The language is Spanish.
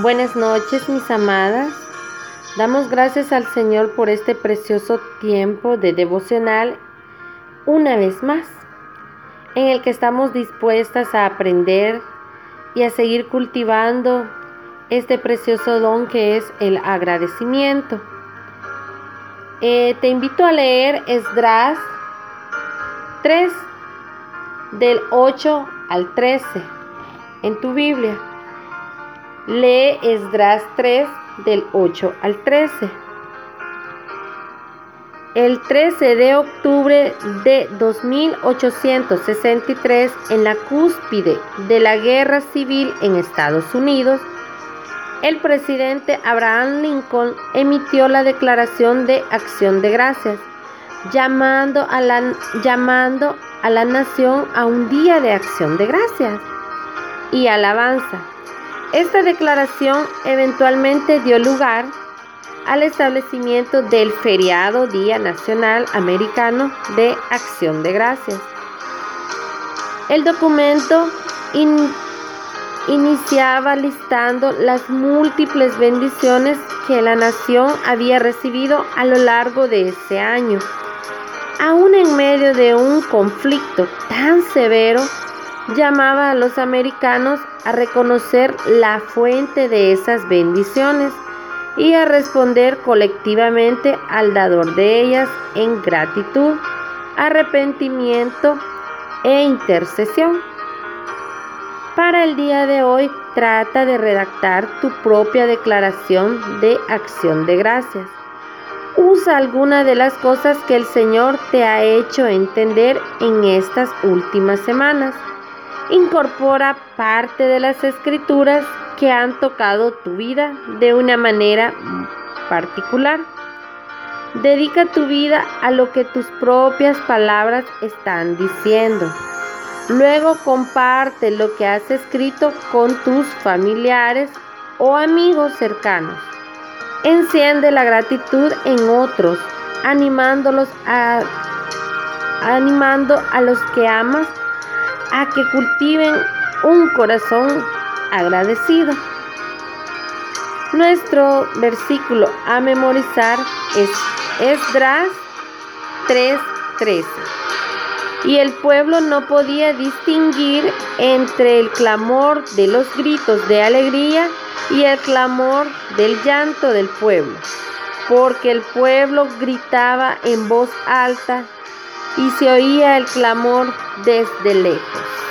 Buenas noches, mis amadas. Damos gracias al Señor por este precioso tiempo de devocional una vez más, en el que estamos dispuestas a aprender y a seguir cultivando este precioso don que es el agradecimiento. Eh, te invito a leer Esdras 3 del 8 al 13 en tu Biblia. Lee Esdras 3 del 8 al 13. El 13 de octubre de 2863, en la cúspide de la guerra civil en Estados Unidos, el presidente Abraham Lincoln emitió la Declaración de Acción de Gracias, llamando a la, llamando a la nación a un día de acción de gracias y alabanza esta declaración eventualmente dio lugar al establecimiento del feriado Día Nacional Americano de Acción de Gracias. El documento iniciaba listando las múltiples bendiciones que la nación había recibido a lo largo de ese año. Aún en medio de un conflicto tan severo, llamaba a los americanos a reconocer la fuente de esas bendiciones y a responder colectivamente al dador de ellas en gratitud, arrepentimiento e intercesión. Para el día de hoy trata de redactar tu propia declaración de acción de gracias. Usa alguna de las cosas que el Señor te ha hecho entender en estas últimas semanas incorpora parte de las escrituras que han tocado tu vida de una manera particular. Dedica tu vida a lo que tus propias palabras están diciendo. Luego comparte lo que has escrito con tus familiares o amigos cercanos. Enciende la gratitud en otros, animándolos a animando a los que amas a que cultiven un corazón agradecido. Nuestro versículo a memorizar es Esdras 3:13. Y el pueblo no podía distinguir entre el clamor de los gritos de alegría y el clamor del llanto del pueblo, porque el pueblo gritaba en voz alta y se oía el clamor desde lejos.